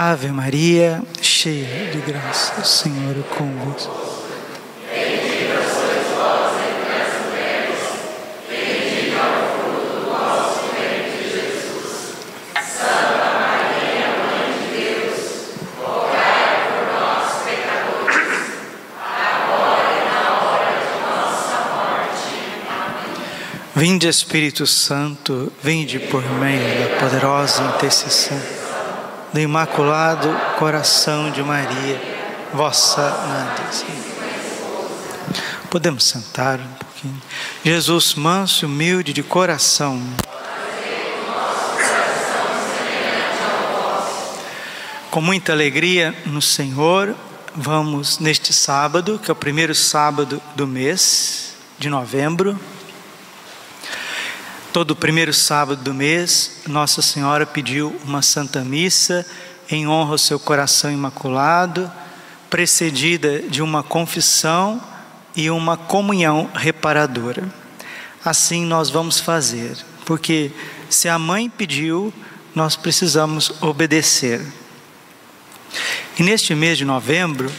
Ave Maria, cheia de graça, o Senhor é convosco. Vinde Espírito Santo, vinde por meio da poderosa intercessão do Imaculado Coração de Maria, vossa Mãe. Podemos sentar um pouquinho. Jesus, manso e humilde de coração. Com muita alegria no Senhor, vamos neste sábado, que é o primeiro sábado do mês de novembro, Todo primeiro sábado do mês, Nossa Senhora pediu uma Santa Missa em honra ao seu coração imaculado, precedida de uma confissão e uma comunhão reparadora. Assim nós vamos fazer, porque se a mãe pediu, nós precisamos obedecer. E neste mês de novembro,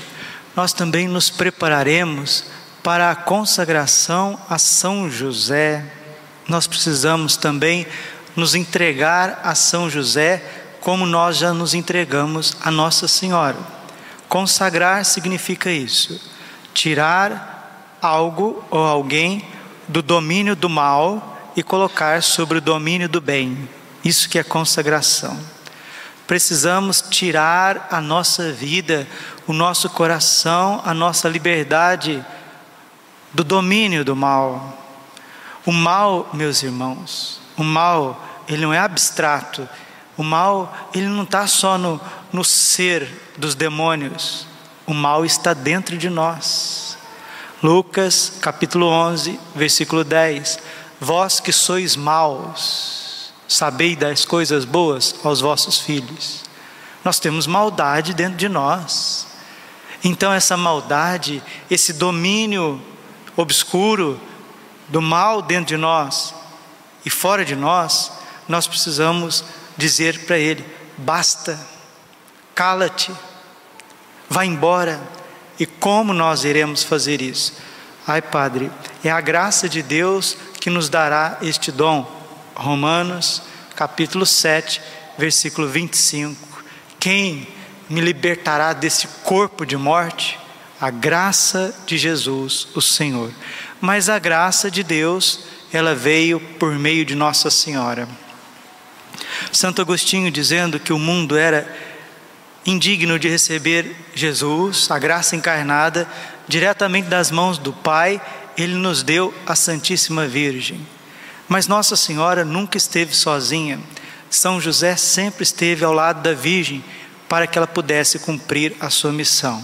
nós também nos prepararemos para a consagração a São José nós precisamos também nos entregar a São José como nós já nos entregamos a Nossa Senhora. Consagrar significa isso: tirar algo ou alguém do domínio do mal e colocar sobre o domínio do bem. Isso que é consagração. Precisamos tirar a nossa vida, o nosso coração, a nossa liberdade do domínio do mal o mal, meus irmãos, o mal, ele não é abstrato. O mal, ele não está só no, no ser dos demônios. O mal está dentro de nós. Lucas capítulo 11, versículo 10. Vós que sois maus, sabei das coisas boas aos vossos filhos. Nós temos maldade dentro de nós. Então, essa maldade, esse domínio obscuro, do mal dentro de nós e fora de nós, nós precisamos dizer para ele: basta, cala-te, vá embora. E como nós iremos fazer isso? Ai, Padre, é a graça de Deus que nos dará este dom. Romanos, capítulo 7, versículo 25. Quem me libertará desse corpo de morte? A graça de Jesus, o Senhor mas a graça de Deus, ela veio por meio de Nossa Senhora. Santo Agostinho dizendo que o mundo era indigno de receber Jesus, a graça encarnada, diretamente das mãos do Pai, ele nos deu a Santíssima Virgem. Mas Nossa Senhora nunca esteve sozinha. São José sempre esteve ao lado da Virgem para que ela pudesse cumprir a sua missão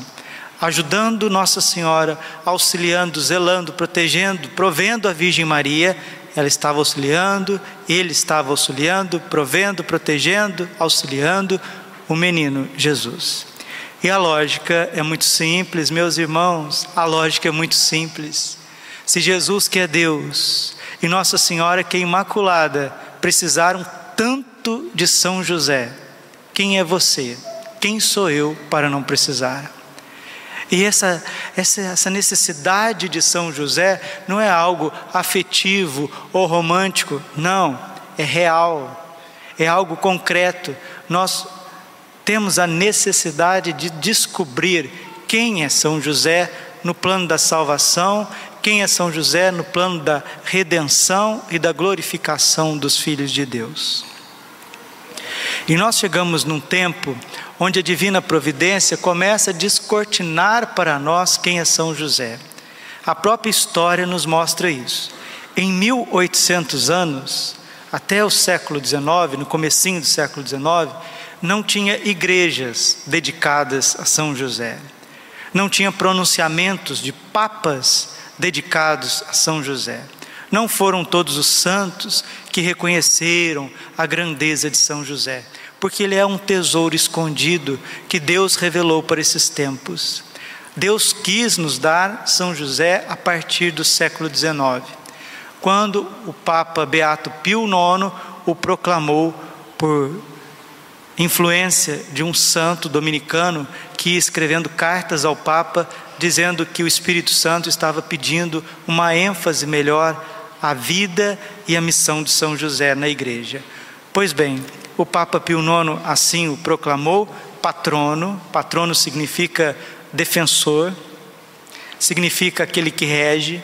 ajudando Nossa Senhora, auxiliando, zelando, protegendo, provendo a Virgem Maria. Ela estava auxiliando, ele estava auxiliando, provendo, protegendo, auxiliando o menino Jesus. E a lógica é muito simples, meus irmãos, a lógica é muito simples. Se Jesus, que é Deus, e Nossa Senhora, que é Imaculada, precisaram tanto de São José, quem é você? Quem sou eu para não precisar? E essa, essa, essa necessidade de São José não é algo afetivo ou romântico, não, é real, é algo concreto. Nós temos a necessidade de descobrir quem é São José no plano da salvação, quem é São José no plano da redenção e da glorificação dos filhos de Deus. E nós chegamos num tempo onde a divina providência começa a descortinar para nós quem é São José. A própria história nos mostra isso. Em 1800 anos, até o século XIX, no comecinho do século XIX, não tinha igrejas dedicadas a São José. Não tinha pronunciamentos de papas dedicados a São José. Não foram todos os santos que reconheceram a grandeza de São José porque ele é um tesouro escondido que Deus revelou para esses tempos. Deus quis nos dar São José a partir do século XIX, quando o Papa Beato Pio IX o proclamou por influência de um santo dominicano que ia escrevendo cartas ao Papa dizendo que o Espírito Santo estava pedindo uma ênfase melhor à vida e à missão de São José na igreja. Pois bem, o Papa Pio IX assim o proclamou patrono, patrono significa defensor, significa aquele que rege,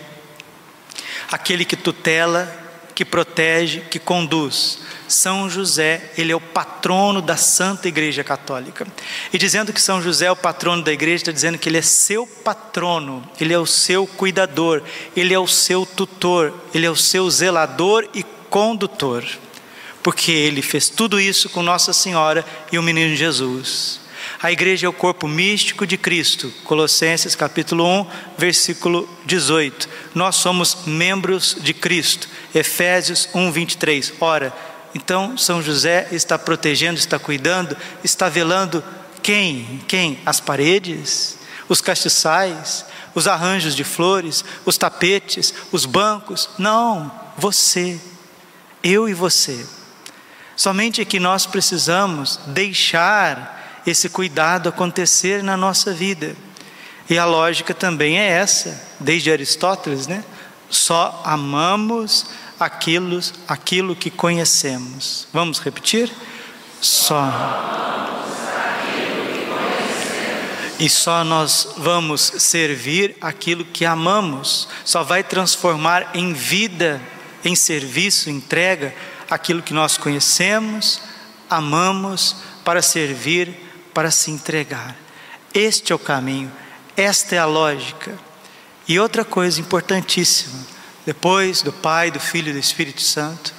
aquele que tutela, que protege, que conduz. São José, ele é o patrono da Santa Igreja Católica. E dizendo que São José é o patrono da igreja, está dizendo que ele é seu patrono, ele é o seu cuidador, ele é o seu tutor, ele é o seu zelador e condutor. Porque ele fez tudo isso com Nossa Senhora e o menino Jesus. A igreja é o corpo místico de Cristo. Colossenses capítulo 1, versículo 18. Nós somos membros de Cristo. Efésios 1, 23. Ora, então São José está protegendo, está cuidando, está velando quem? Quem? As paredes, os castiçais, os arranjos de flores, os tapetes, os bancos. Não, você, eu e você. Somente que nós precisamos deixar esse cuidado acontecer na nossa vida. E a lógica também é essa, desde Aristóteles, né? Só amamos aquilo, aquilo que conhecemos. Vamos repetir? Só. E só nós vamos servir aquilo que amamos, só vai transformar em vida, em serviço, entrega, aquilo que nós conhecemos, amamos, para servir para se entregar. Este é o caminho, esta é a lógica. E outra coisa importantíssima, depois do Pai, do Filho e do Espírito Santo,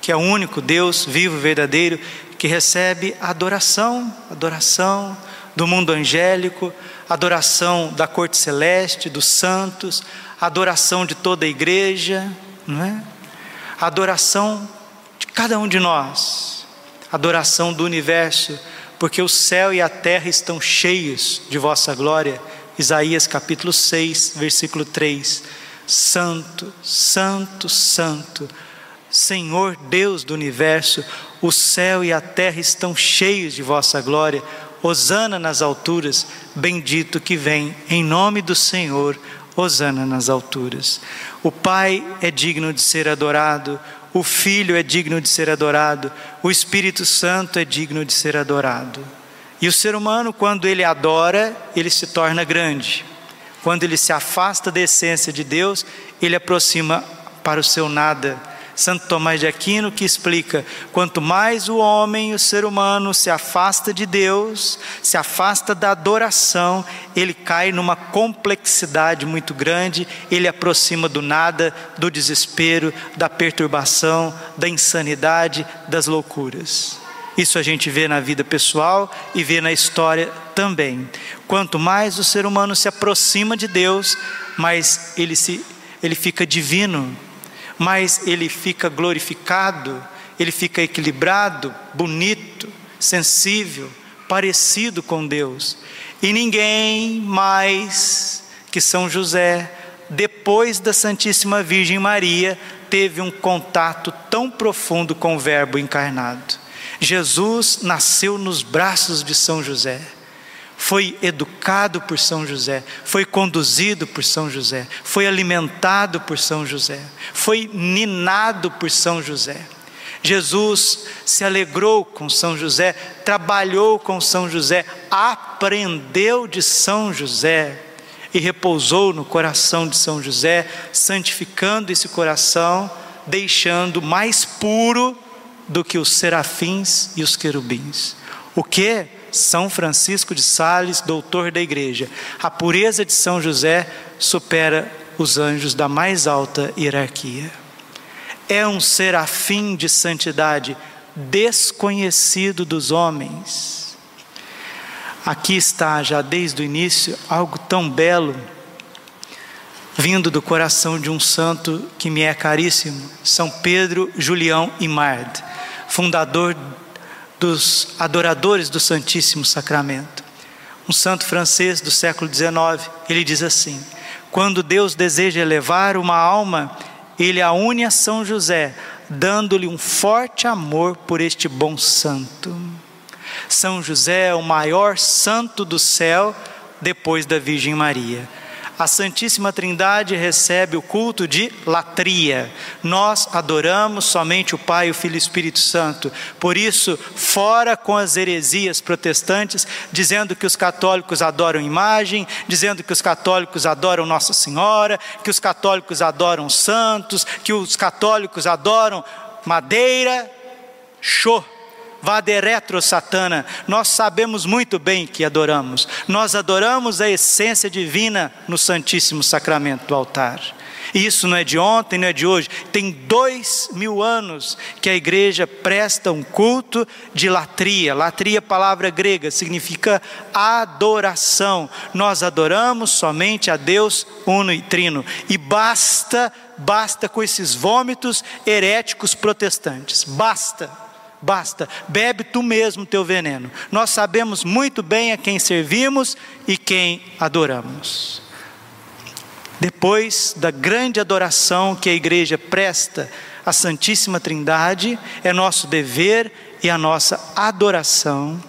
que é o único Deus vivo, verdadeiro, que recebe adoração, adoração do mundo angélico, adoração da corte celeste, dos santos, adoração de toda a igreja, não é? Adoração de cada um de nós, adoração do universo porque o céu e a terra estão cheios de vossa glória. Isaías capítulo 6, versículo 3. Santo, Santo, Santo, Senhor Deus do universo, o céu e a terra estão cheios de vossa glória. Hosana nas alturas, bendito que vem em nome do Senhor. Hosana nas alturas. O Pai é digno de ser adorado, o Filho é digno de ser adorado, o Espírito Santo é digno de ser adorado. E o ser humano, quando ele adora, ele se torna grande. Quando ele se afasta da essência de Deus, ele aproxima para o seu nada Santo Tomás de Aquino que explica: quanto mais o homem, o ser humano, se afasta de Deus, se afasta da adoração, ele cai numa complexidade muito grande, ele aproxima do nada, do desespero, da perturbação, da insanidade, das loucuras. Isso a gente vê na vida pessoal e vê na história também. Quanto mais o ser humano se aproxima de Deus, mais ele se ele fica divino, mas ele fica glorificado, ele fica equilibrado, bonito, sensível, parecido com Deus. E ninguém mais que São José, depois da Santíssima Virgem Maria, teve um contato tão profundo com o Verbo encarnado. Jesus nasceu nos braços de São José foi educado por São José, foi conduzido por São José, foi alimentado por São José, foi ninado por São José. Jesus se alegrou com São José, trabalhou com São José, aprendeu de São José e repousou no coração de São José, santificando esse coração, deixando mais puro do que os serafins e os querubins. O que? São Francisco de Sales, doutor da igreja. A pureza de São José supera os anjos da mais alta hierarquia. É um serafim de santidade desconhecido dos homens. Aqui está, já desde o início, algo tão belo, vindo do coração de um santo que me é caríssimo, São Pedro Julião Imard, fundador dos adoradores do Santíssimo Sacramento. Um santo francês do século XIX, ele diz assim: quando Deus deseja elevar uma alma, ele a une a São José, dando-lhe um forte amor por este bom santo. São José é o maior santo do céu depois da Virgem Maria a Santíssima Trindade recebe o culto de latria. Nós adoramos somente o Pai, o Filho e o Espírito Santo. Por isso, fora com as heresias protestantes, dizendo que os católicos adoram imagem, dizendo que os católicos adoram Nossa Senhora, que os católicos adoram santos, que os católicos adoram madeira, show Vaderetro Satana, nós sabemos muito bem que adoramos. Nós adoramos a essência divina no Santíssimo Sacramento do altar. Isso não é de ontem, não é de hoje. Tem dois mil anos que a igreja presta um culto de latria. Latria, palavra grega, significa adoração. Nós adoramos somente a Deus uno e trino. E basta, basta com esses vômitos heréticos protestantes. Basta basta, bebe tu mesmo teu veneno. Nós sabemos muito bem a quem servimos e quem adoramos. Depois da grande adoração que a igreja presta à Santíssima Trindade, é nosso dever e a nossa adoração.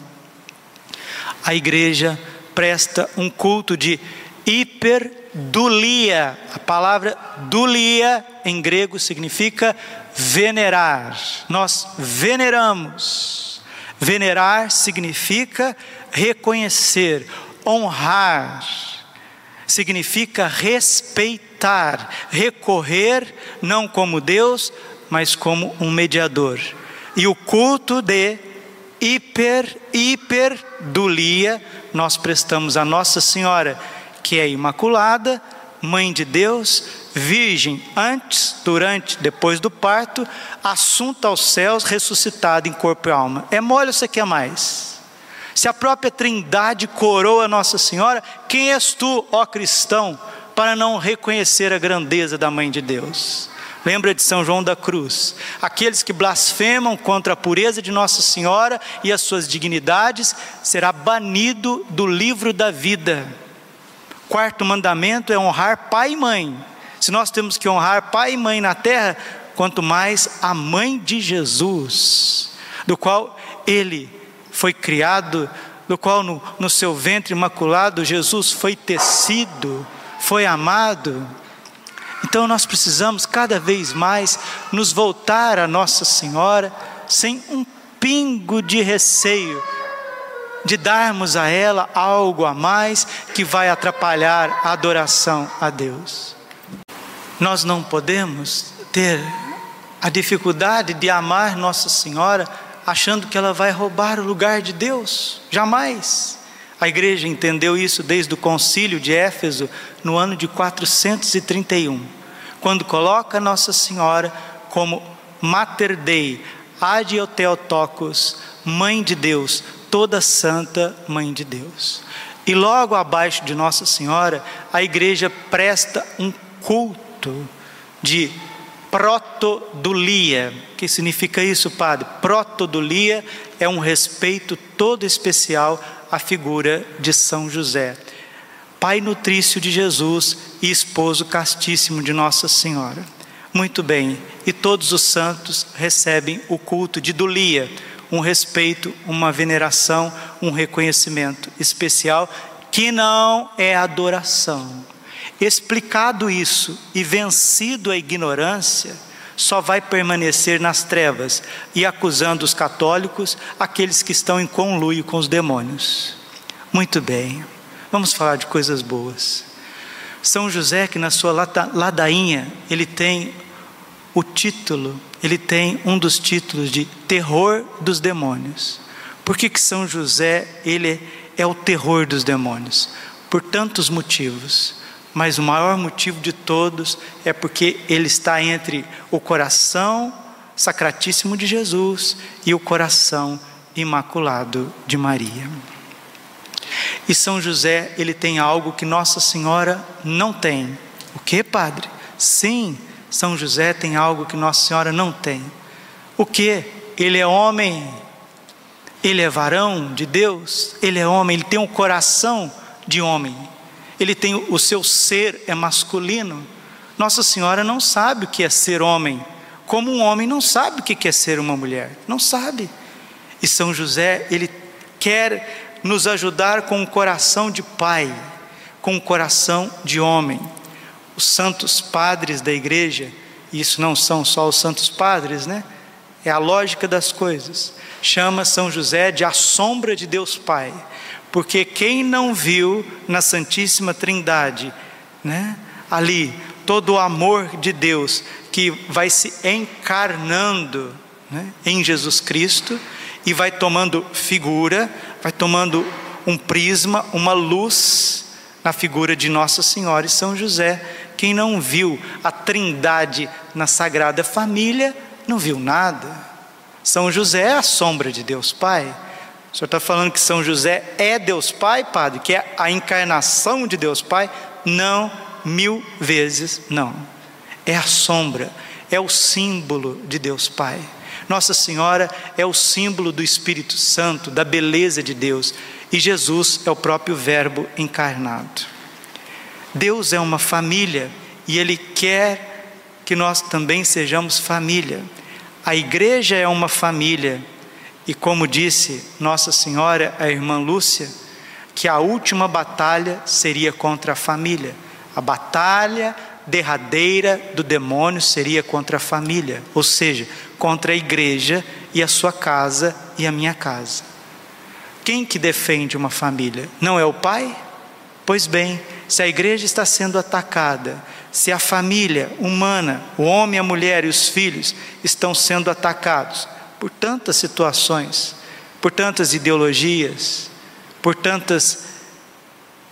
A igreja presta um culto de hiperdulia. A palavra dulia em grego significa venerar. Nós veneramos. Venerar significa reconhecer, honrar, significa respeitar, recorrer não como Deus, mas como um mediador. E o culto de hiper, hiperdulia nós prestamos a Nossa Senhora, que é imaculada, mãe de Deus, virgem antes, durante, depois do parto, assunta aos céus, ressuscitada em corpo e alma. É mole ou você quer mais? Se a própria Trindade coroa Nossa Senhora, quem és tu, ó cristão, para não reconhecer a grandeza da mãe de Deus? Lembra de São João da Cruz? Aqueles que blasfemam contra a pureza de Nossa Senhora e as suas dignidades será banido do livro da vida. Quarto mandamento é honrar pai e mãe. Se nós temos que honrar pai e mãe na terra, quanto mais a mãe de Jesus, do qual ele foi criado, do qual no, no seu ventre imaculado Jesus foi tecido, foi amado. Então nós precisamos cada vez mais nos voltar a Nossa Senhora sem um pingo de receio de darmos a ela algo a mais que vai atrapalhar a adoração a Deus. Nós não podemos ter a dificuldade de amar Nossa Senhora achando que ela vai roubar o lugar de Deus. Jamais. A igreja entendeu isso desde o concílio de Éfeso, no ano de 431, quando coloca Nossa Senhora como Mater Dei, Adioteotocos, Mãe de Deus, toda santa mãe de Deus. E logo abaixo de Nossa Senhora, a igreja presta um culto de protodulia. O que significa isso, padre? Protodulia é um respeito todo especial à figura de São José, pai nutrício de Jesus e esposo castíssimo de Nossa Senhora. Muito bem, e todos os santos recebem o culto de Dulia um respeito, uma veneração, um reconhecimento especial, que não é adoração. Explicado isso e vencido a ignorância, só vai permanecer nas trevas e acusando os católicos, aqueles que estão em conluio com os demônios. Muito bem, vamos falar de coisas boas. São José, que na sua ladainha, ele tem o título, ele tem um dos títulos de terror dos demônios. Por que, que São José ele é o terror dos demônios? Por tantos motivos, mas o maior motivo de todos é porque ele está entre o coração sacratíssimo de Jesus e o coração imaculado de Maria. E São José, ele tem algo que Nossa Senhora não tem. O que, padre? Sim, são José tem algo que Nossa Senhora não tem. O que? Ele é homem, ele é varão de Deus, ele é homem, ele tem um coração de homem, ele tem o seu ser é masculino. Nossa Senhora não sabe o que é ser homem, como um homem não sabe o que é ser uma mulher, não sabe. E São José, ele quer nos ajudar com um coração de pai, com um coração de homem. Os santos padres da igreja, e isso não são só os santos padres, né? É a lógica das coisas. Chama São José de a sombra de Deus Pai, porque quem não viu na Santíssima Trindade, né? Ali todo o amor de Deus que vai se encarnando né, em Jesus Cristo e vai tomando figura, vai tomando um prisma, uma luz na figura de Nossa Senhora e São José. Quem não viu a Trindade na Sagrada Família, não viu nada. São José é a sombra de Deus Pai. O senhor está falando que São José é Deus Pai, Padre, que é a encarnação de Deus Pai? Não, mil vezes não. É a sombra, é o símbolo de Deus Pai. Nossa Senhora é o símbolo do Espírito Santo, da beleza de Deus, e Jesus é o próprio Verbo encarnado. Deus é uma família e Ele quer que nós também sejamos família. A igreja é uma família, e como disse Nossa Senhora, a irmã Lúcia, que a última batalha seria contra a família. A batalha derradeira do demônio seria contra a família, ou seja, contra a igreja e a sua casa e a minha casa. Quem que defende uma família? Não é o pai? Pois bem, se a igreja está sendo atacada, se a família humana, o homem, a mulher e os filhos estão sendo atacados por tantas situações, por tantas ideologias, por tantas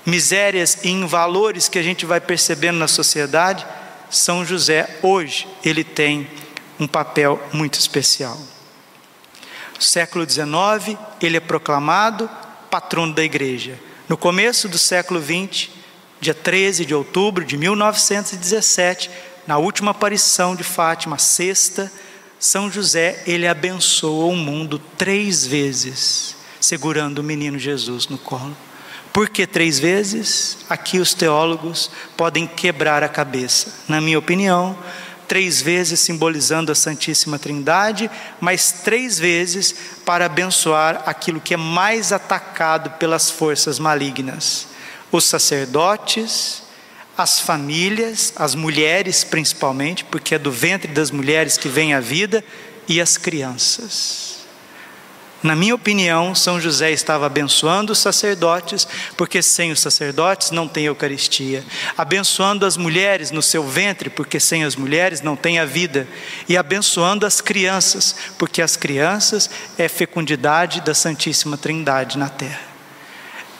misérias e invalores que a gente vai percebendo na sociedade, São José hoje ele tem um papel muito especial. No século XIX, ele é proclamado patrono da igreja. No começo do século XX, dia 13 de outubro de 1917, na última aparição de Fátima, sexta, São José, ele abençoa o mundo três vezes, segurando o menino Jesus no colo. Por que três vezes? Aqui os teólogos podem quebrar a cabeça. Na minha opinião, três vezes simbolizando a Santíssima Trindade, mas três vezes para abençoar aquilo que é mais atacado pelas forças malignas: os sacerdotes, as famílias, as mulheres principalmente, porque é do ventre das mulheres que vem a vida, e as crianças. Na minha opinião, São José estava abençoando os sacerdotes, porque sem os sacerdotes não tem Eucaristia, abençoando as mulheres no seu ventre, porque sem as mulheres não tem a vida, e abençoando as crianças, porque as crianças é fecundidade da Santíssima Trindade na terra.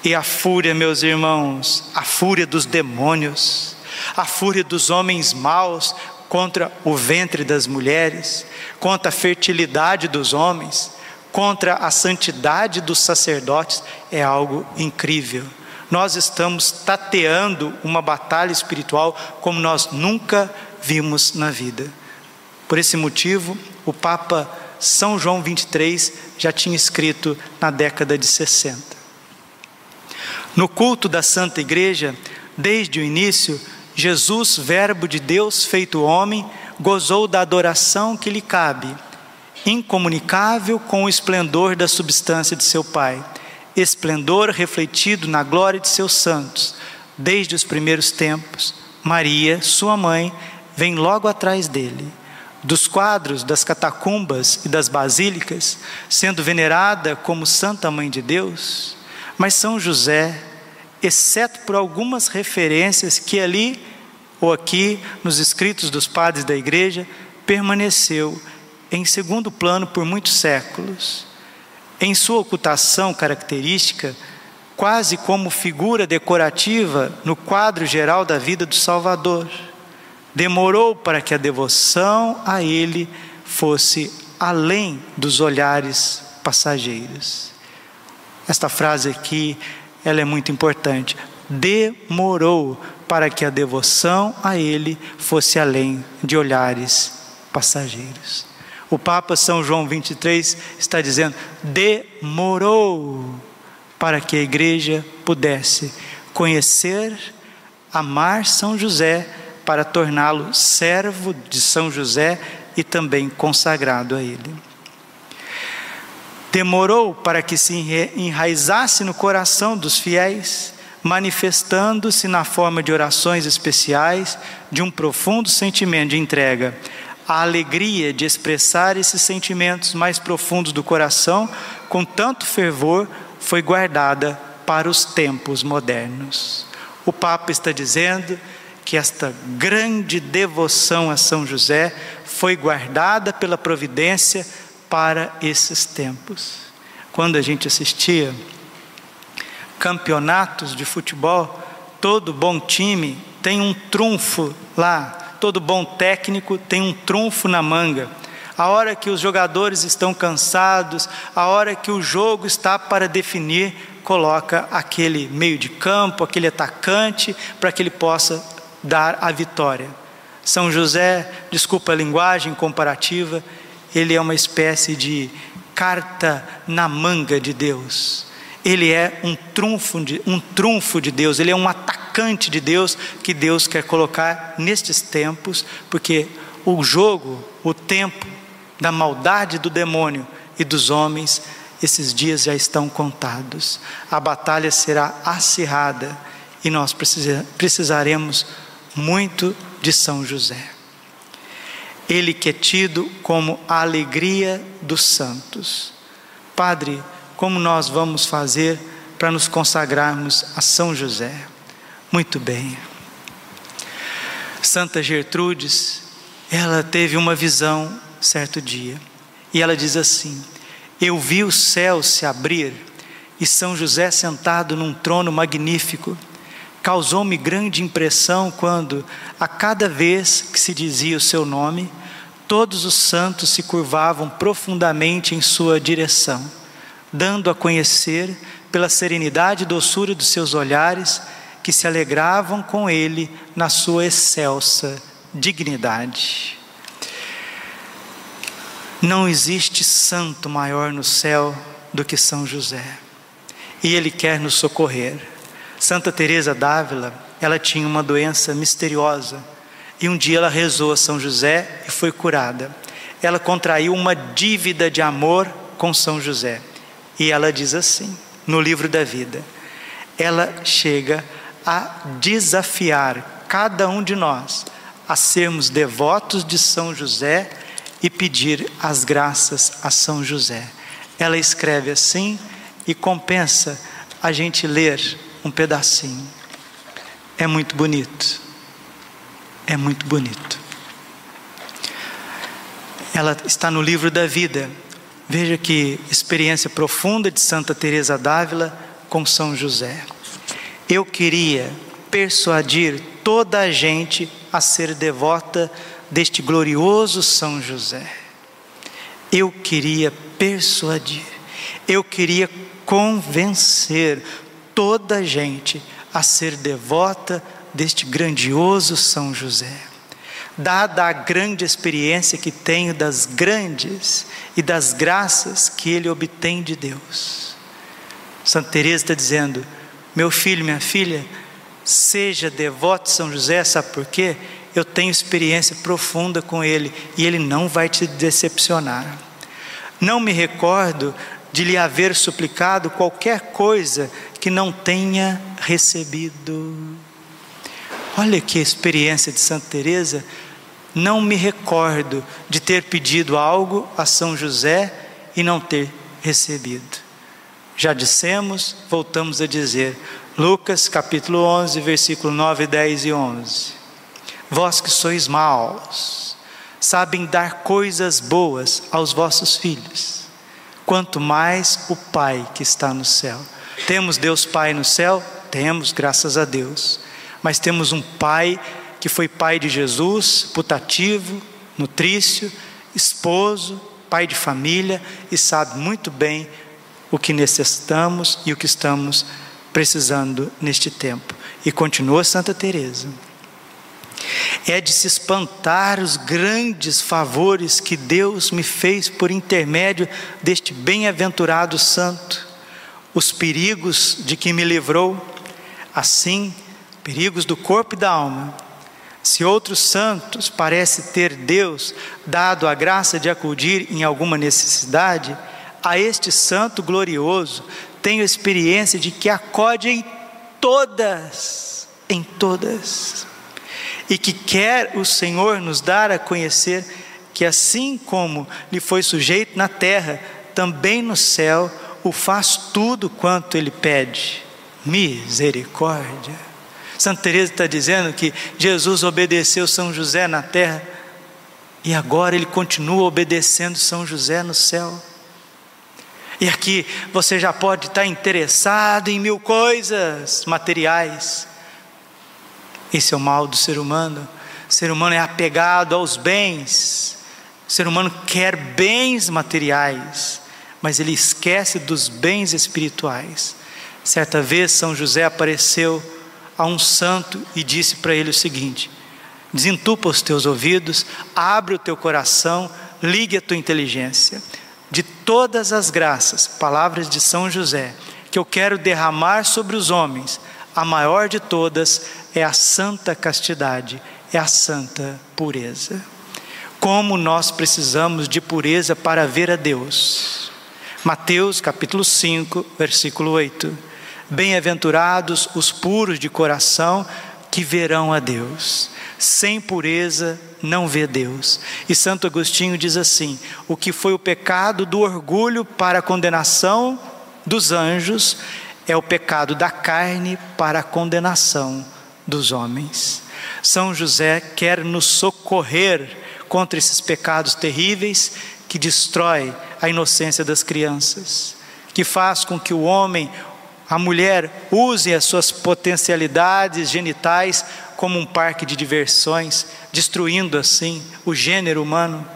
E a fúria, meus irmãos, a fúria dos demônios, a fúria dos homens maus contra o ventre das mulheres, contra a fertilidade dos homens, contra a santidade dos sacerdotes é algo incrível. Nós estamos tateando uma batalha espiritual como nós nunca vimos na vida. Por esse motivo, o Papa São João 23 já tinha escrito na década de 60. No culto da Santa Igreja, desde o início, Jesus, Verbo de Deus feito homem, gozou da adoração que lhe cabe incomunicável com o esplendor da substância de seu Pai, esplendor refletido na glória de seus santos. Desde os primeiros tempos, Maria, sua mãe, vem logo atrás dele. Dos quadros das catacumbas e das basílicas, sendo venerada como Santa Mãe de Deus, mas São José, exceto por algumas referências que ali ou aqui nos escritos dos padres da igreja, permaneceu em segundo plano por muitos séculos. Em sua ocultação característica, quase como figura decorativa no quadro geral da vida do Salvador, demorou para que a devoção a Ele fosse além dos olhares passageiros. Esta frase aqui, ela é muito importante. Demorou para que a devoção a Ele fosse além de olhares passageiros. O Papa São João 23 está dizendo: demorou para que a igreja pudesse conhecer, amar São José, para torná-lo servo de São José e também consagrado a ele. Demorou para que se enraizasse no coração dos fiéis, manifestando-se na forma de orações especiais, de um profundo sentimento de entrega. A alegria de expressar esses sentimentos mais profundos do coração com tanto fervor foi guardada para os tempos modernos. O Papa está dizendo que esta grande devoção a São José foi guardada pela providência para esses tempos. Quando a gente assistia campeonatos de futebol, todo bom time tem um trunfo lá, todo bom técnico tem um trunfo na manga. A hora que os jogadores estão cansados, a hora que o jogo está para definir, coloca aquele meio de campo, aquele atacante, para que ele possa dar a vitória. São José, desculpa a linguagem comparativa, ele é uma espécie de carta na manga de Deus. Ele é um trunfo de, um trunfo de Deus, ele é um atacante de Deus que Deus quer colocar nestes tempos, porque o jogo, o tempo da maldade do demônio e dos homens, esses dias já estão contados. A batalha será acirrada e nós precisaremos muito de São José. Ele que é tido como a alegria dos santos. Padre, como nós vamos fazer para nos consagrarmos a São José? Muito bem. Santa Gertrudes, ela teve uma visão certo dia, e ela diz assim: Eu vi o céu se abrir e São José sentado num trono magnífico causou-me grande impressão quando, a cada vez que se dizia o seu nome, todos os santos se curvavam profundamente em sua direção, dando a conhecer, pela serenidade e doçura dos seus olhares, que se alegravam com ele na sua excelsa dignidade. Não existe santo maior no céu do que São José, e ele quer nos socorrer. Santa Teresa d'Ávila, ela tinha uma doença misteriosa e um dia ela rezou a São José e foi curada. Ela contraiu uma dívida de amor com São José. E ela diz assim, no livro da vida: ela chega a desafiar cada um de nós a sermos devotos de São José e pedir as graças a São José. Ela escreve assim e compensa a gente ler um pedacinho. É muito bonito. É muito bonito. Ela está no livro da vida. Veja que experiência profunda de Santa Teresa d'Ávila com São José. Eu queria persuadir toda a gente a ser devota deste glorioso São José. Eu queria persuadir, eu queria convencer toda a gente a ser devota deste grandioso São José. Dada a grande experiência que tenho das grandes e das graças que ele obtém de Deus. Santa Teresa está dizendo: meu filho, minha filha, seja devoto de São José, sabe por quê? Eu tenho experiência profunda com ele e ele não vai te decepcionar. Não me recordo de lhe haver suplicado qualquer coisa que não tenha recebido. Olha que experiência de Santa Teresa. Não me recordo de ter pedido algo a São José e não ter recebido. Já dissemos, voltamos a dizer. Lucas capítulo 11, versículo 9, 10 e 11. Vós que sois maus, sabem dar coisas boas aos vossos filhos, quanto mais o Pai que está no céu temos Deus Pai no céu? Temos, graças a Deus. Mas temos um Pai que foi Pai de Jesus, putativo, nutrício, esposo, pai de família e sabe muito bem o que necessitamos e o que estamos precisando neste tempo. E continua Santa Teresa. É de se espantar os grandes favores que Deus me fez por intermédio deste bem-aventurado santo os perigos de que me livrou, assim, perigos do corpo e da alma. Se outros santos parece ter Deus dado a graça de acudir em alguma necessidade, a este santo glorioso, tenho experiência de que acode em todas, em todas, e que quer o Senhor nos dar a conhecer que assim como lhe foi sujeito na terra, também no céu o faz tudo quanto ele pede. Misericórdia. Santa Teresa está dizendo que Jesus obedeceu São José na terra e agora ele continua obedecendo São José no céu. E aqui você já pode estar interessado em mil coisas materiais. Esse é o mal do ser humano. O ser humano é apegado aos bens. O ser humano quer bens materiais, mas ele esquece dos bens espirituais. Certa vez São José apareceu a um santo e disse para ele o seguinte: desentupa os teus ouvidos, abre o teu coração, ligue a tua inteligência. De todas as graças, palavras de São José, que eu quero derramar sobre os homens, a maior de todas é a santa castidade, é a santa pureza. Como nós precisamos de pureza para ver a Deus. Mateus capítulo 5, versículo 8. Bem-aventurados os puros de coração, que verão a Deus. Sem pureza não vê Deus. E Santo Agostinho diz assim: o que foi o pecado do orgulho para a condenação dos anjos é o pecado da carne para a condenação dos homens. São José quer nos socorrer contra esses pecados terríveis que destrói a inocência das crianças, que faz com que o homem, a mulher use as suas potencialidades genitais como um parque de diversões, destruindo assim o gênero humano.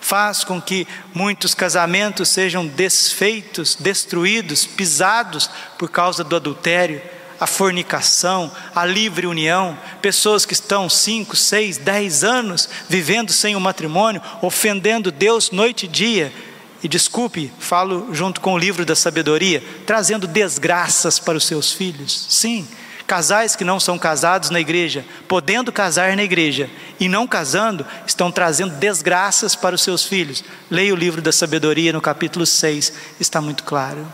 Faz com que muitos casamentos sejam desfeitos, destruídos, pisados por causa do adultério a fornicação, a livre união, pessoas que estão 5, 6, 10 anos vivendo sem o matrimônio, ofendendo Deus noite e dia. E desculpe, falo junto com o livro da sabedoria, trazendo desgraças para os seus filhos. Sim, casais que não são casados na igreja, podendo casar na igreja e não casando, estão trazendo desgraças para os seus filhos. Leia o livro da sabedoria no capítulo 6, está muito claro.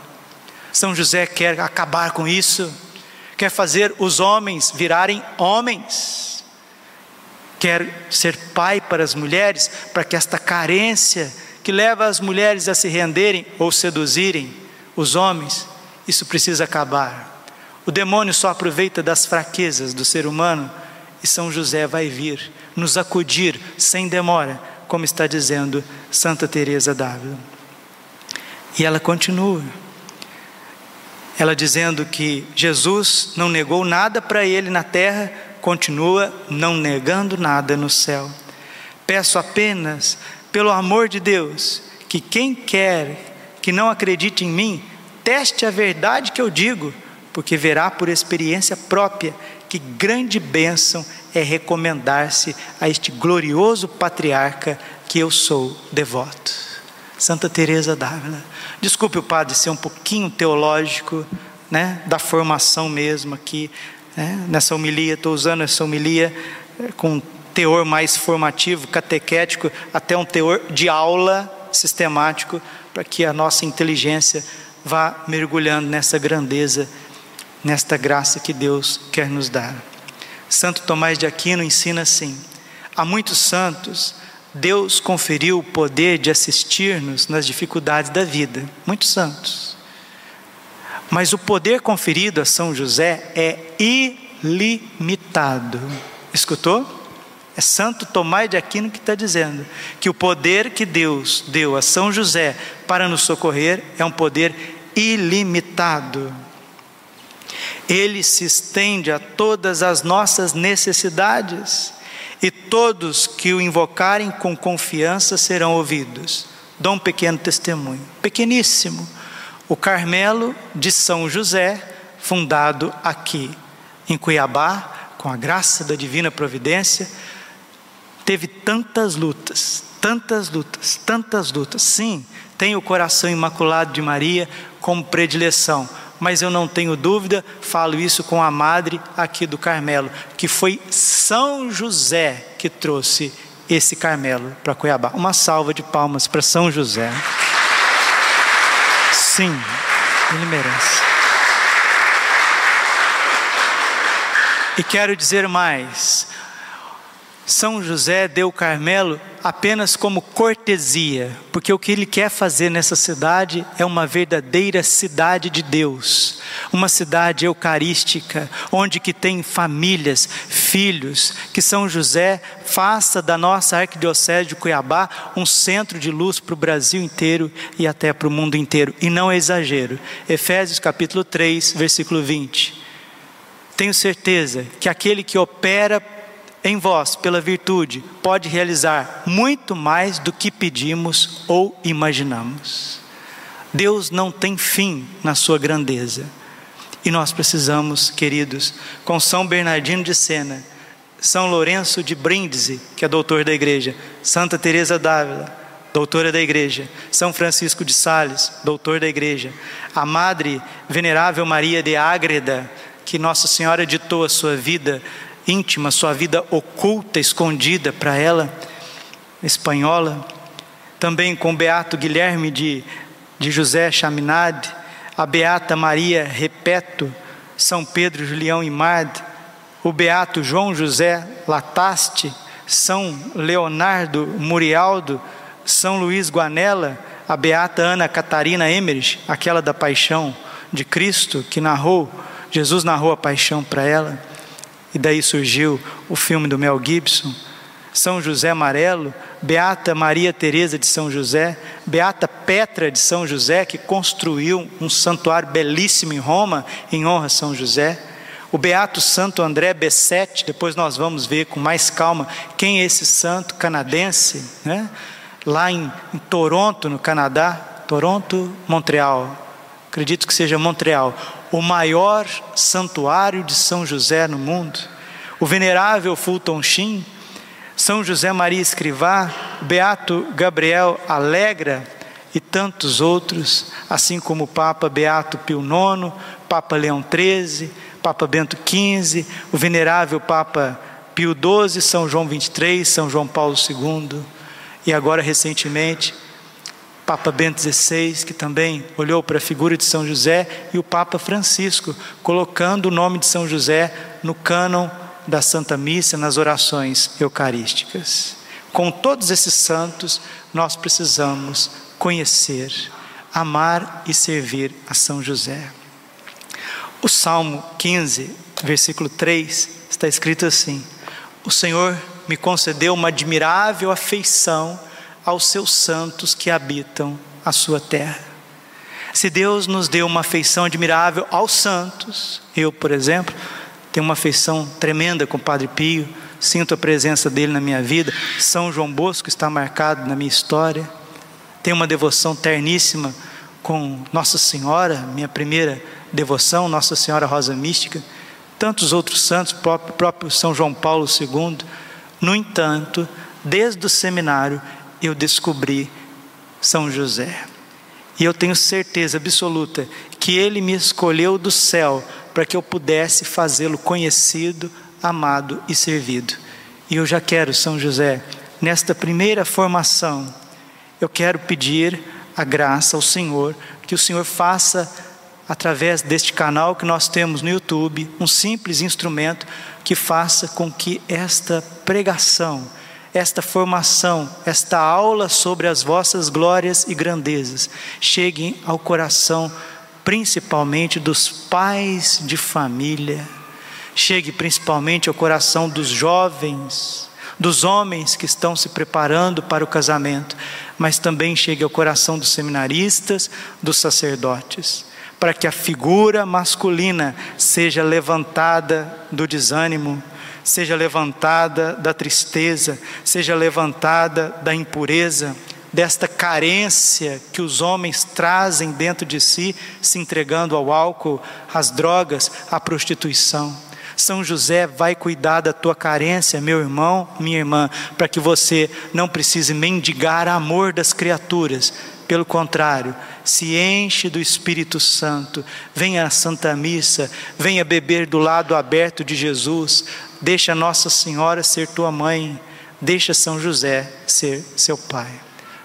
São José quer acabar com isso quer fazer os homens virarem homens, quer ser pai para as mulheres, para que esta carência que leva as mulheres a se renderem ou seduzirem os homens, isso precisa acabar. O demônio só aproveita das fraquezas do ser humano e São José vai vir nos acudir sem demora, como está dizendo Santa Teresa d'Ávila. E ela continua ela dizendo que Jesus não negou nada para ele na terra, continua não negando nada no céu. Peço apenas, pelo amor de Deus, que quem quer que não acredite em mim, teste a verdade que eu digo, porque verá por experiência própria que grande bênção é recomendar-se a este glorioso patriarca que eu sou devoto. Santa Teresa d'Ávila. Desculpe o padre ser um pouquinho teológico, né, da formação mesmo aqui, né, nessa homilia, estou usando essa homilia é, com teor mais formativo, catequético, até um teor de aula sistemático, para que a nossa inteligência vá mergulhando nessa grandeza, nesta graça que Deus quer nos dar. Santo Tomás de Aquino ensina assim: há muitos santos Deus conferiu o poder de assistir-nos nas dificuldades da vida, muitos santos. Mas o poder conferido a São José é ilimitado. Escutou? É Santo Tomás de Aquino que está dizendo que o poder que Deus deu a São José para nos socorrer é um poder ilimitado. Ele se estende a todas as nossas necessidades e todos que o invocarem com confiança serão ouvidos. Dou um pequeno testemunho, pequeníssimo. O Carmelo de São José, fundado aqui em Cuiabá, com a graça da divina providência, teve tantas lutas, tantas lutas, tantas lutas. Sim, tem o coração imaculado de Maria como predileção mas eu não tenho dúvida, falo isso com a madre aqui do Carmelo, que foi São José que trouxe esse Carmelo para Cuiabá. Uma salva de palmas para São José. Sim, ele merece. E quero dizer mais: São José deu Carmelo apenas como cortesia, porque o que ele quer fazer nessa cidade é uma verdadeira cidade de Deus, uma cidade eucarística, onde que tem famílias, filhos, que São José faça da nossa arquidiocese de Cuiabá um centro de luz para o Brasil inteiro e até para o mundo inteiro, e não é exagero. Efésios capítulo 3, versículo 20. Tenho certeza que aquele que opera em vós, pela virtude, pode realizar muito mais do que pedimos ou imaginamos. Deus não tem fim na sua grandeza. E nós precisamos, queridos, com São Bernardino de Sena, São Lourenço de Brindisi, que é doutor da igreja, Santa Teresa d'Ávila, doutora da igreja, São Francisco de Sales, doutor da igreja, a Madre Venerável Maria de Ágreda, que Nossa Senhora ditou a sua vida íntima, sua vida oculta, escondida para ela, espanhola. Também com Beato Guilherme de, de José Chaminade, a Beata Maria Repeto, São Pedro Julião Imad, o Beato João José Lataste, São Leonardo Murialdo, São Luís Guanella, a Beata Ana Catarina Emmerich, aquela da paixão de Cristo, que narrou, Jesus narrou a paixão para ela e daí surgiu o filme do Mel Gibson, São José Amarelo, Beata Maria Teresa de São José, Beata Petra de São José, que construiu um santuário belíssimo em Roma em honra a São José, o Beato Santo André Bessette, depois nós vamos ver com mais calma quem é esse santo canadense, né? lá em, em Toronto, no Canadá, Toronto, Montreal, acredito que seja Montreal, o maior santuário de São José no mundo, o venerável Fulton Sheen, São José Maria Escrivá, Beato Gabriel Alegra e tantos outros, assim como o Papa Beato Pio IX, Papa Leão XIII, Papa Bento XV, o venerável Papa Pio XII, São João XXIII, São João Paulo II, e agora recentemente Papa Bento XVI, que também olhou para a figura de São José, e o Papa Francisco, colocando o nome de São José no cânon da Santa Missa, nas orações eucarísticas. Com todos esses santos, nós precisamos conhecer, amar e servir a São José. O Salmo 15, versículo 3, está escrito assim: O Senhor me concedeu uma admirável afeição aos seus santos que habitam a sua terra. Se Deus nos deu uma afeição admirável aos santos, eu, por exemplo, tenho uma afeição tremenda com o Padre Pio, sinto a presença dele na minha vida, São João Bosco está marcado na minha história, tenho uma devoção terníssima com Nossa Senhora, minha primeira devoção, Nossa Senhora Rosa Mística, tantos outros santos, próprio, próprio São João Paulo II. No entanto, desde o seminário, eu descobri São José. E eu tenho certeza absoluta que Ele me escolheu do céu para que eu pudesse fazê-lo conhecido, amado e servido. E eu já quero, São José, nesta primeira formação, eu quero pedir a graça ao Senhor, que o Senhor faça, através deste canal que nós temos no YouTube, um simples instrumento que faça com que esta pregação, esta formação, esta aula sobre as vossas glórias e grandezas. Cheguem ao coração, principalmente dos pais de família, chegue principalmente ao coração dos jovens, dos homens que estão se preparando para o casamento, mas também chegue ao coração dos seminaristas, dos sacerdotes, para que a figura masculina seja levantada do desânimo seja levantada da tristeza, seja levantada da impureza, desta carência que os homens trazem dentro de si, se entregando ao álcool, às drogas, à prostituição. São José vai cuidar da tua carência, meu irmão, minha irmã, para que você não precise mendigar amor das criaturas. Pelo contrário, se enche do Espírito Santo, venha à Santa Missa, venha beber do lado aberto de Jesus, Deixa Nossa Senhora ser tua mãe, deixa São José ser seu pai.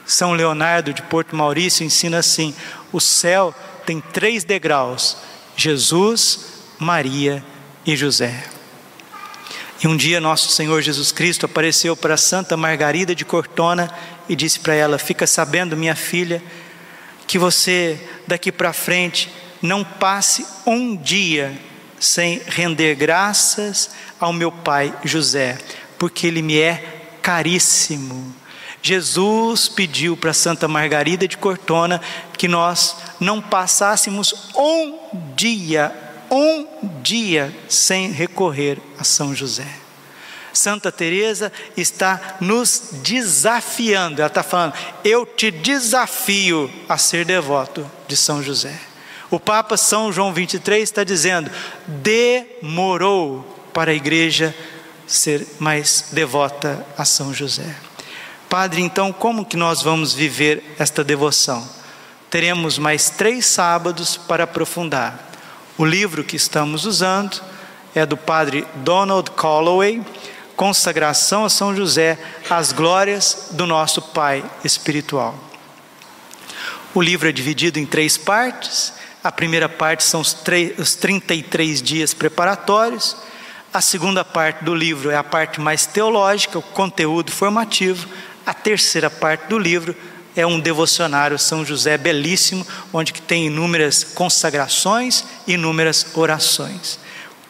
São Leonardo de Porto Maurício ensina assim: O céu tem três degraus: Jesus, Maria e José. E um dia nosso Senhor Jesus Cristo apareceu para Santa Margarida de Cortona e disse para ela: Fica sabendo, minha filha, que você daqui para frente não passe um dia sem render graças ao meu pai José, porque ele me é caríssimo. Jesus pediu para Santa Margarida de Cortona que nós não passássemos um dia, um dia sem recorrer a São José. Santa Teresa está nos desafiando. Ela está falando: eu te desafio a ser devoto de São José. O Papa São João 23 está dizendo: demorou para a igreja ser mais devota a São José. Padre, então como que nós vamos viver esta devoção? Teremos mais três sábados para aprofundar. O livro que estamos usando é do Padre Donald Calloway, Consagração a São José, as glórias do nosso Pai espiritual. O livro é dividido em três partes. A primeira parte são os, os 33 dias preparatórios. A segunda parte do livro é a parte mais teológica, o conteúdo formativo. A terceira parte do livro é um devocionário São José belíssimo, onde que tem inúmeras consagrações inúmeras orações.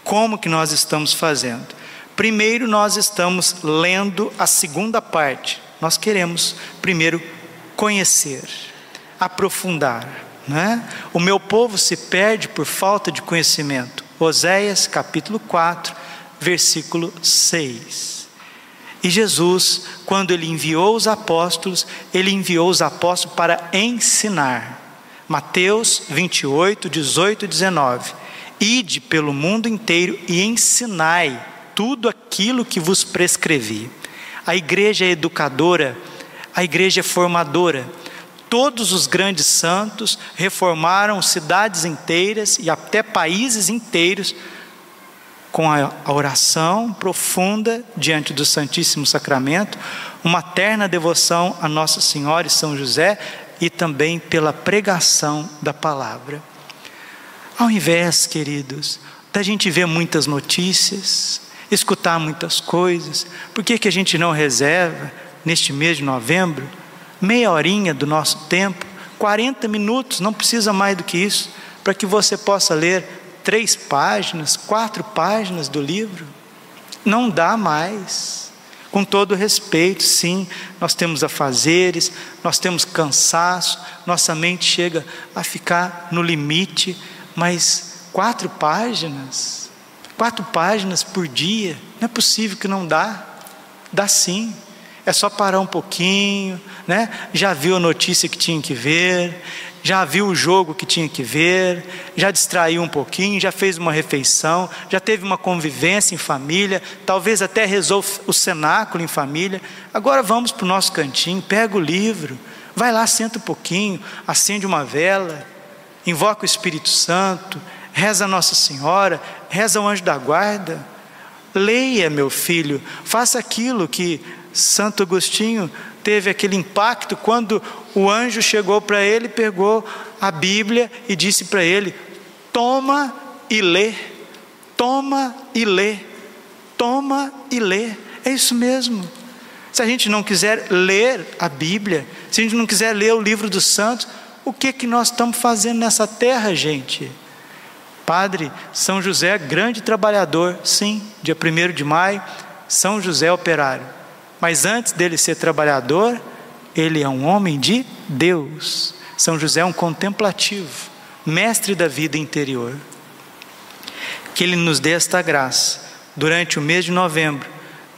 Como que nós estamos fazendo? Primeiro nós estamos lendo a segunda parte. Nós queremos primeiro conhecer, aprofundar, né? O meu povo se perde por falta de conhecimento. Oséias capítulo 4, versículo 6. E Jesus, quando ele enviou os apóstolos, ele enviou os apóstolos para ensinar. Mateus 28, 18 e 19. Ide pelo mundo inteiro e ensinai tudo aquilo que vos prescrevi. A igreja é educadora, a igreja é formadora. Todos os grandes santos reformaram cidades inteiras e até países inteiros com a oração profunda diante do Santíssimo Sacramento, uma terna devoção a Nossa Senhora e São José e também pela pregação da palavra. Ao invés, queridos, da gente ver muitas notícias, escutar muitas coisas, por que, que a gente não reserva, neste mês de novembro, meia horinha do nosso tempo, 40 minutos, não precisa mais do que isso, para que você possa ler três páginas, quatro páginas do livro. Não dá mais. Com todo respeito, sim, nós temos afazeres, nós temos cansaço, nossa mente chega a ficar no limite, mas quatro páginas, quatro páginas por dia, não é possível que não dá. Dá sim. É só parar um pouquinho, né? Já viu a notícia que tinha que ver, já viu o jogo que tinha que ver, já distraiu um pouquinho, já fez uma refeição, já teve uma convivência em família, talvez até rezou o cenáculo em família. Agora vamos para o nosso cantinho, pega o livro, vai lá, senta um pouquinho, acende uma vela, invoca o Espírito Santo, reza a Nossa Senhora, reza o anjo da guarda. Leia, meu filho, faça aquilo que Santo Agostinho teve aquele impacto quando o anjo chegou para ele, pegou a Bíblia e disse para ele: Toma e lê, toma e lê, toma e lê. É isso mesmo. Se a gente não quiser ler a Bíblia, se a gente não quiser ler o livro dos santos, o que que nós estamos fazendo nessa terra, gente? Padre São José, grande trabalhador, sim, dia 1 de maio, São José operário. Mas antes dele ser trabalhador, ele é um homem de Deus. São José é um contemplativo, mestre da vida interior. Que ele nos dê esta graça, durante o mês de novembro,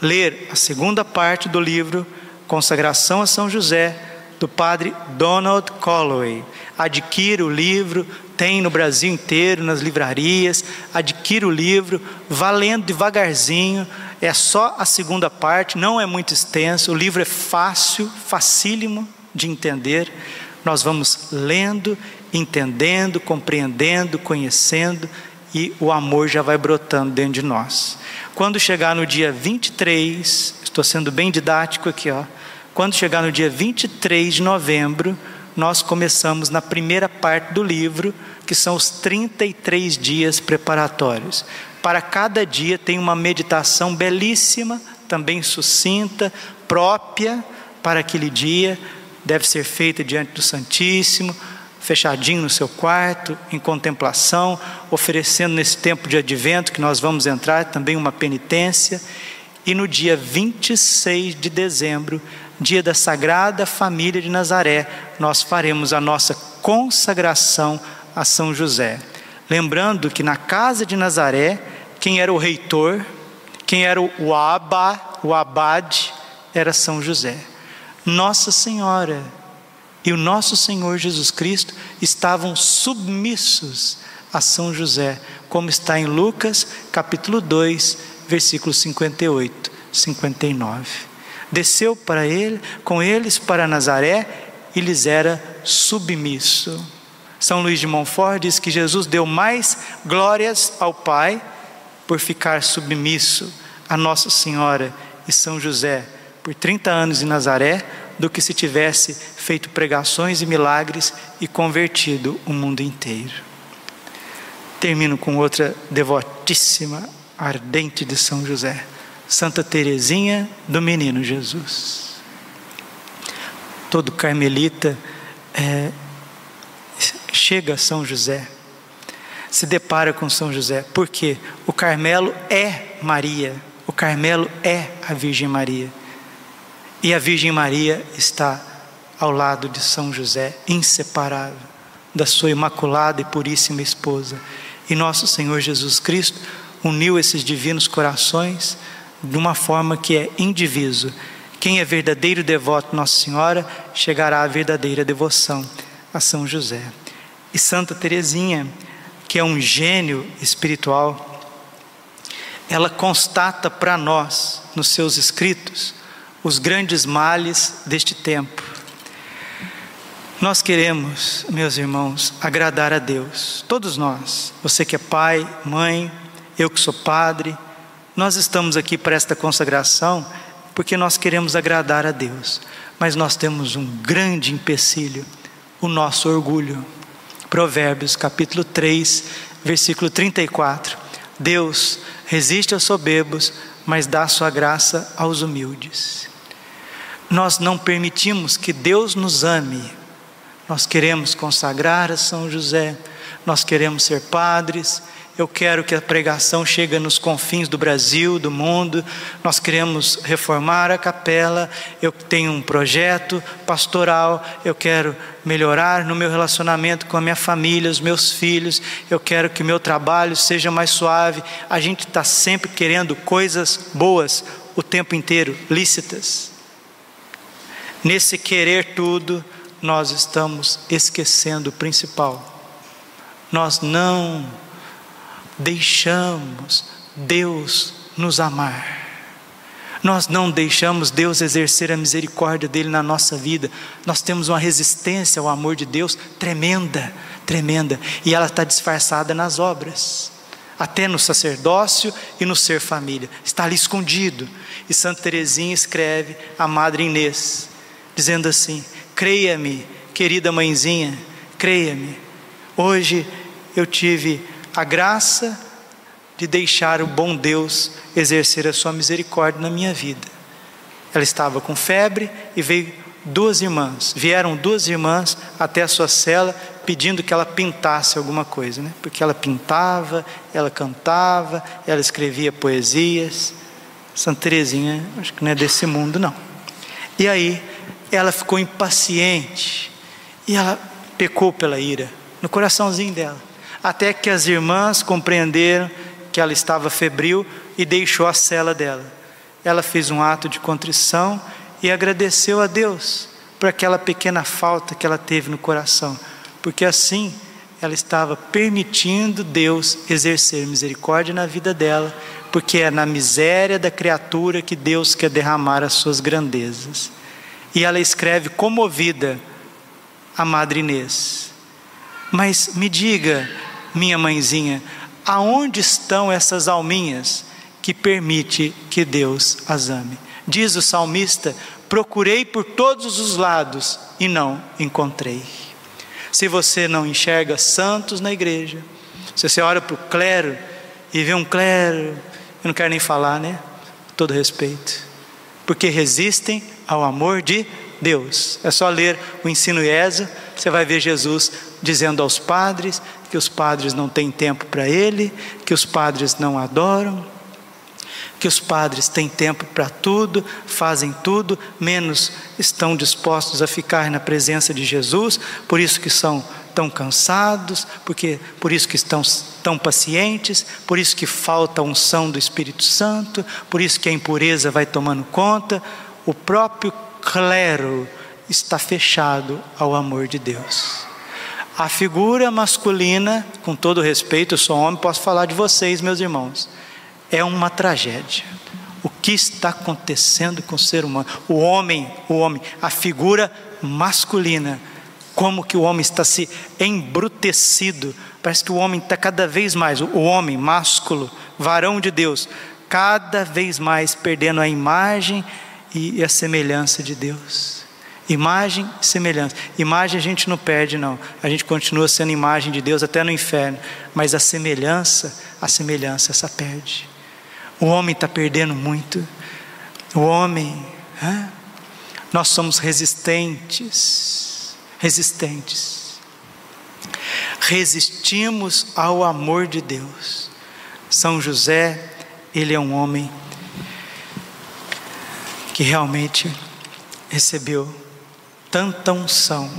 ler a segunda parte do livro Consagração a São José, do padre Donald Calloway. Adquira o livro, tem no Brasil inteiro, nas livrarias. Adquira o livro, valendo devagarzinho é só a segunda parte, não é muito extenso, o livro é fácil, facílimo de entender. Nós vamos lendo, entendendo, compreendendo, conhecendo e o amor já vai brotando dentro de nós. Quando chegar no dia 23, estou sendo bem didático aqui, ó. Quando chegar no dia 23 de novembro, nós começamos na primeira parte do livro, que são os 33 dias preparatórios. Para cada dia tem uma meditação belíssima, também sucinta, própria para aquele dia, deve ser feita diante do Santíssimo, fechadinho no seu quarto, em contemplação, oferecendo nesse tempo de advento que nós vamos entrar também uma penitência. E no dia 26 de dezembro, dia da Sagrada Família de Nazaré, nós faremos a nossa consagração a São José. Lembrando que na casa de Nazaré, quem era o reitor, quem era o abá, o abade, era São José. Nossa Senhora e o nosso Senhor Jesus Cristo estavam submissos a São José, como está em Lucas, capítulo 2, versículos 58, 59. Desceu para ele, com eles para Nazaré e lhes era submisso. São Luís de Montfort diz que Jesus deu mais glórias ao Pai por ficar submisso a Nossa Senhora e São José por 30 anos em Nazaré do que se tivesse feito pregações e milagres e convertido o mundo inteiro. Termino com outra devotíssima, ardente de São José, Santa Teresinha do Menino Jesus. Todo carmelita é, chega a São José, se depara com São José, porque o Carmelo é Maria, o Carmelo é a Virgem Maria. E a Virgem Maria está ao lado de São José, inseparável da sua imaculada e puríssima esposa. E nosso Senhor Jesus Cristo uniu esses divinos corações de uma forma que é indiviso. Quem é verdadeiro devoto Nossa Senhora chegará à verdadeira devoção a São José. E Santa Teresinha, que é um gênio espiritual, ela constata para nós nos seus escritos os grandes males deste tempo. Nós queremos, meus irmãos, agradar a Deus, todos nós, você que é pai, mãe, eu que sou padre, nós estamos aqui para esta consagração porque nós queremos agradar a Deus, mas nós temos um grande empecilho, o nosso orgulho. Provérbios capítulo 3, versículo 34. Deus resiste aos soberbos, mas dá sua graça aos humildes nós não permitimos que Deus nos ame. Nós queremos consagrar a São José, nós queremos ser padres. Eu quero que a pregação chegue nos confins do Brasil, do mundo. Nós queremos reformar a capela. Eu tenho um projeto pastoral. Eu quero melhorar no meu relacionamento com a minha família, os meus filhos. Eu quero que o meu trabalho seja mais suave. A gente está sempre querendo coisas boas o tempo inteiro, lícitas. Nesse querer tudo, nós estamos esquecendo o principal. Nós não deixamos Deus nos amar. Nós não deixamos Deus exercer a misericórdia dele na nossa vida. Nós temos uma resistência ao amor de Deus tremenda, tremenda, e ela está disfarçada nas obras, até no sacerdócio e no ser família. Está ali escondido. E Santa Teresinha escreve a Madre Inês: dizendo assim: creia-me, querida mãezinha, creia-me. Hoje eu tive a graça de deixar o bom Deus exercer a sua misericórdia na minha vida. Ela estava com febre e veio duas irmãs, vieram duas irmãs até a sua cela pedindo que ela pintasse alguma coisa, né? Porque ela pintava, ela cantava, ela escrevia poesias. Santa Teresinha, acho que não é desse mundo não. E aí ela ficou impaciente e ela pecou pela ira no coraçãozinho dela. Até que as irmãs compreenderam que ela estava febril e deixou a cela dela. Ela fez um ato de contrição e agradeceu a Deus por aquela pequena falta que ela teve no coração, porque assim ela estava permitindo Deus exercer misericórdia na vida dela, porque é na miséria da criatura que Deus quer derramar as suas grandezas. E ela escreve comovida a Madre Inês. Mas me diga, minha mãezinha, aonde estão essas alminhas que permite que Deus as ame? Diz o salmista: procurei por todos os lados e não encontrei. Se você não enxerga santos na igreja, se você olha para o clero e vê um clero, eu não quero nem falar, né? Todo respeito, porque resistem ao amor de Deus. É só ler o ensino IESA, você vai ver Jesus dizendo aos padres que os padres não têm tempo para ele, que os padres não adoram, que os padres têm tempo para tudo, fazem tudo, menos estão dispostos a ficar na presença de Jesus, por isso que são tão cansados, porque por isso que estão tão pacientes, por isso que falta a unção do Espírito Santo, por isso que a impureza vai tomando conta, o próprio clero está fechado ao amor de Deus. A figura masculina, com todo respeito, eu sou homem, posso falar de vocês, meus irmãos é uma tragédia. O que está acontecendo com o ser humano? O homem, o homem, a figura masculina, como que o homem está se embrutecido. Parece que o homem está cada vez mais, o homem másculo, varão de Deus, cada vez mais perdendo a imagem e a semelhança de Deus. Imagem semelhança. Imagem a gente não perde, não. A gente continua sendo imagem de Deus até no inferno. Mas a semelhança, a semelhança essa perde. O homem está perdendo muito. O homem, nós somos resistentes, resistentes. Resistimos ao amor de Deus. São José, ele é um homem que realmente recebeu tanta unção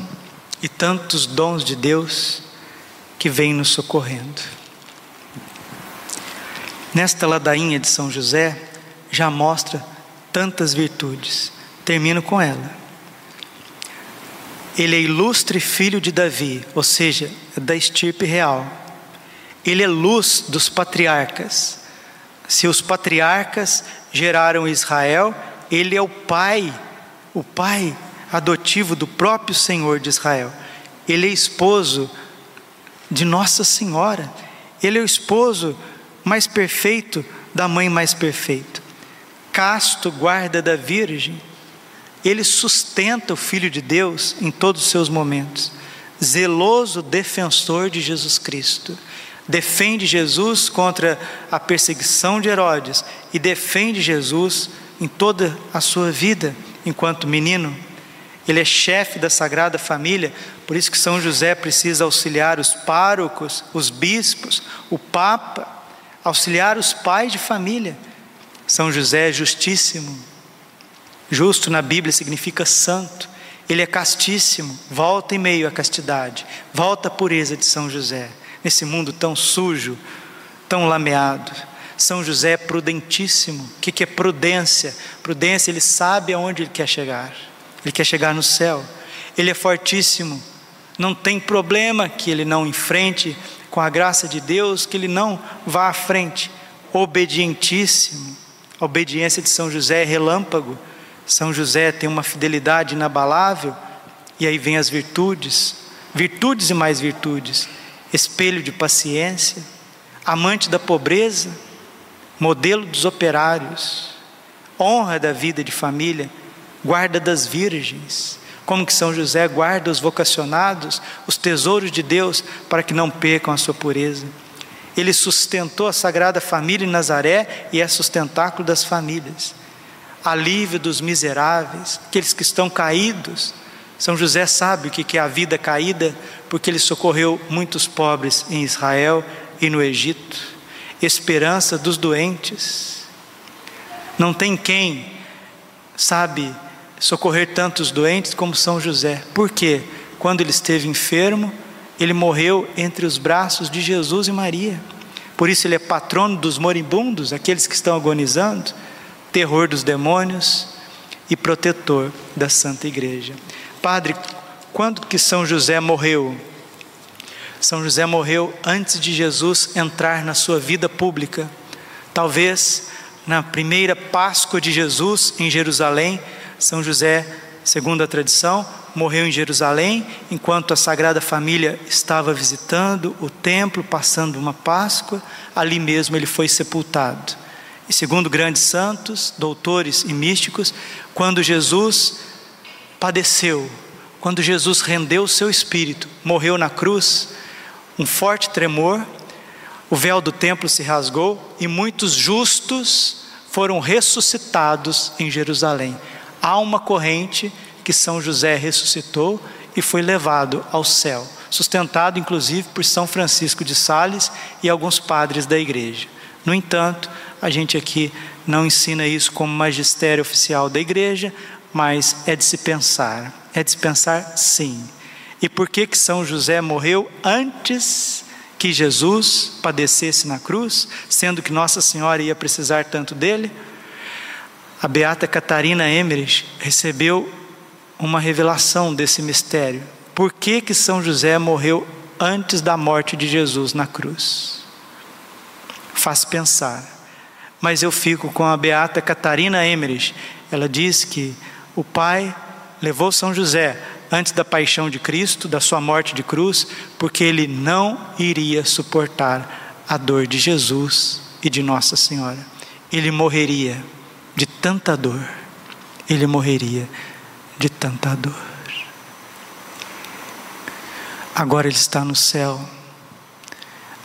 e tantos dons de Deus que vem nos socorrendo. Nesta ladainha de São José, já mostra tantas virtudes. Termino com ela. Ele é ilustre filho de Davi, ou seja, da estirpe real. Ele é luz dos patriarcas. Se os patriarcas geraram Israel, ele é o pai, o pai adotivo do próprio Senhor de Israel. Ele é esposo de Nossa Senhora. Ele é o esposo mais perfeito da mãe mais perfeita. Casto guarda da Virgem, ele sustenta o Filho de Deus em todos os seus momentos. Zeloso defensor de Jesus Cristo. Defende Jesus contra a perseguição de Herodes e defende Jesus em toda a sua vida enquanto menino. Ele é chefe da Sagrada Família, por isso que São José precisa auxiliar os párocos, os bispos, o Papa, auxiliar os pais de família. São José é justíssimo. Justo na Bíblia significa santo. Ele é castíssimo, volta em meio à castidade, volta à pureza de São José, nesse mundo tão sujo, tão lameado. São José é prudentíssimo. O que é prudência? Prudência, ele sabe aonde ele quer chegar. Ele quer chegar no céu. Ele é fortíssimo. Não tem problema que ele não enfrente com a graça de Deus, que ele não vá à frente. Obedientíssimo. A obediência de São José é relâmpago. São José tem uma fidelidade inabalável. E aí vem as virtudes, virtudes e mais virtudes. Espelho de paciência, amante da pobreza, modelo dos operários, honra da vida de família, guarda das virgens, como que São José guarda os vocacionados, os tesouros de Deus, para que não percam a sua pureza. Ele sustentou a Sagrada Família em Nazaré e é sustentáculo das famílias. Alívio dos miseráveis, aqueles que estão caídos. São José sabe o que é a vida caída, porque ele socorreu muitos pobres em Israel e no Egito. Esperança dos doentes. Não tem quem, sabe, socorrer tantos doentes como São José. Por quê? Quando ele esteve enfermo, ele morreu entre os braços de Jesus e Maria. Por isso ele é patrono dos moribundos, aqueles que estão agonizando, terror dos demônios e protetor da Santa Igreja. Padre, quando que São José morreu? São José morreu antes de Jesus entrar na sua vida pública. Talvez na primeira Páscoa de Jesus em Jerusalém, são José, segundo a tradição, morreu em Jerusalém, enquanto a Sagrada Família estava visitando o templo, passando uma Páscoa, ali mesmo ele foi sepultado. e segundo grandes santos, doutores e místicos, quando Jesus padeceu, quando Jesus rendeu o seu espírito, morreu na cruz, um forte tremor, o véu do templo se rasgou e muitos justos foram ressuscitados em Jerusalém. Há uma corrente que São José ressuscitou e foi levado ao céu, sustentado inclusive por São Francisco de Sales e alguns padres da igreja. No entanto, a gente aqui não ensina isso como magistério oficial da igreja, mas é de se pensar. É de se pensar sim. E por que que São José morreu antes que Jesus padecesse na cruz, sendo que Nossa Senhora ia precisar tanto dele? A beata Catarina Emmerich recebeu uma revelação desse mistério. Por que que São José morreu antes da morte de Jesus na cruz? Faz pensar. Mas eu fico com a beata Catarina Emmerich. Ela diz que o pai levou São José antes da paixão de Cristo, da sua morte de cruz, porque ele não iria suportar a dor de Jesus e de Nossa Senhora. Ele morreria de tanta dor. Ele morreria de tanta dor. Agora ele está no céu.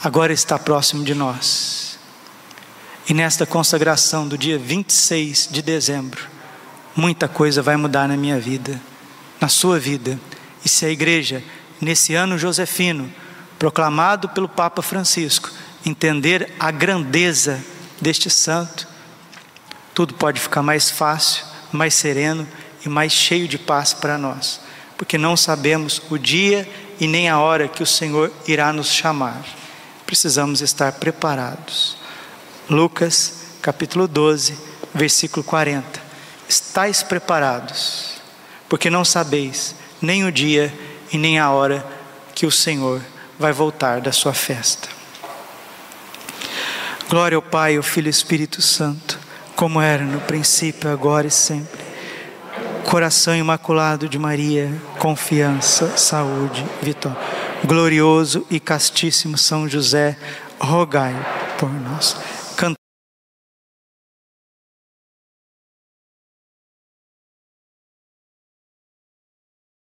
Agora está próximo de nós. E nesta consagração do dia 26 de dezembro, muita coisa vai mudar na minha vida, na sua vida. E se a igreja, nesse ano josefino, proclamado pelo Papa Francisco, entender a grandeza deste santo, tudo pode ficar mais fácil, mais sereno e mais cheio de paz para nós, porque não sabemos o dia e nem a hora que o Senhor irá nos chamar. Precisamos estar preparados. Lucas capítulo 12, versículo 40. Estais preparados, porque não sabeis nem o dia e nem a hora que o Senhor vai voltar da sua festa. Glória ao Pai, ao Filho e ao Espírito Santo, como era no princípio, agora e sempre. Coração imaculado de Maria, confiança, saúde, vitória. Glorioso e castíssimo São José, rogai por nós.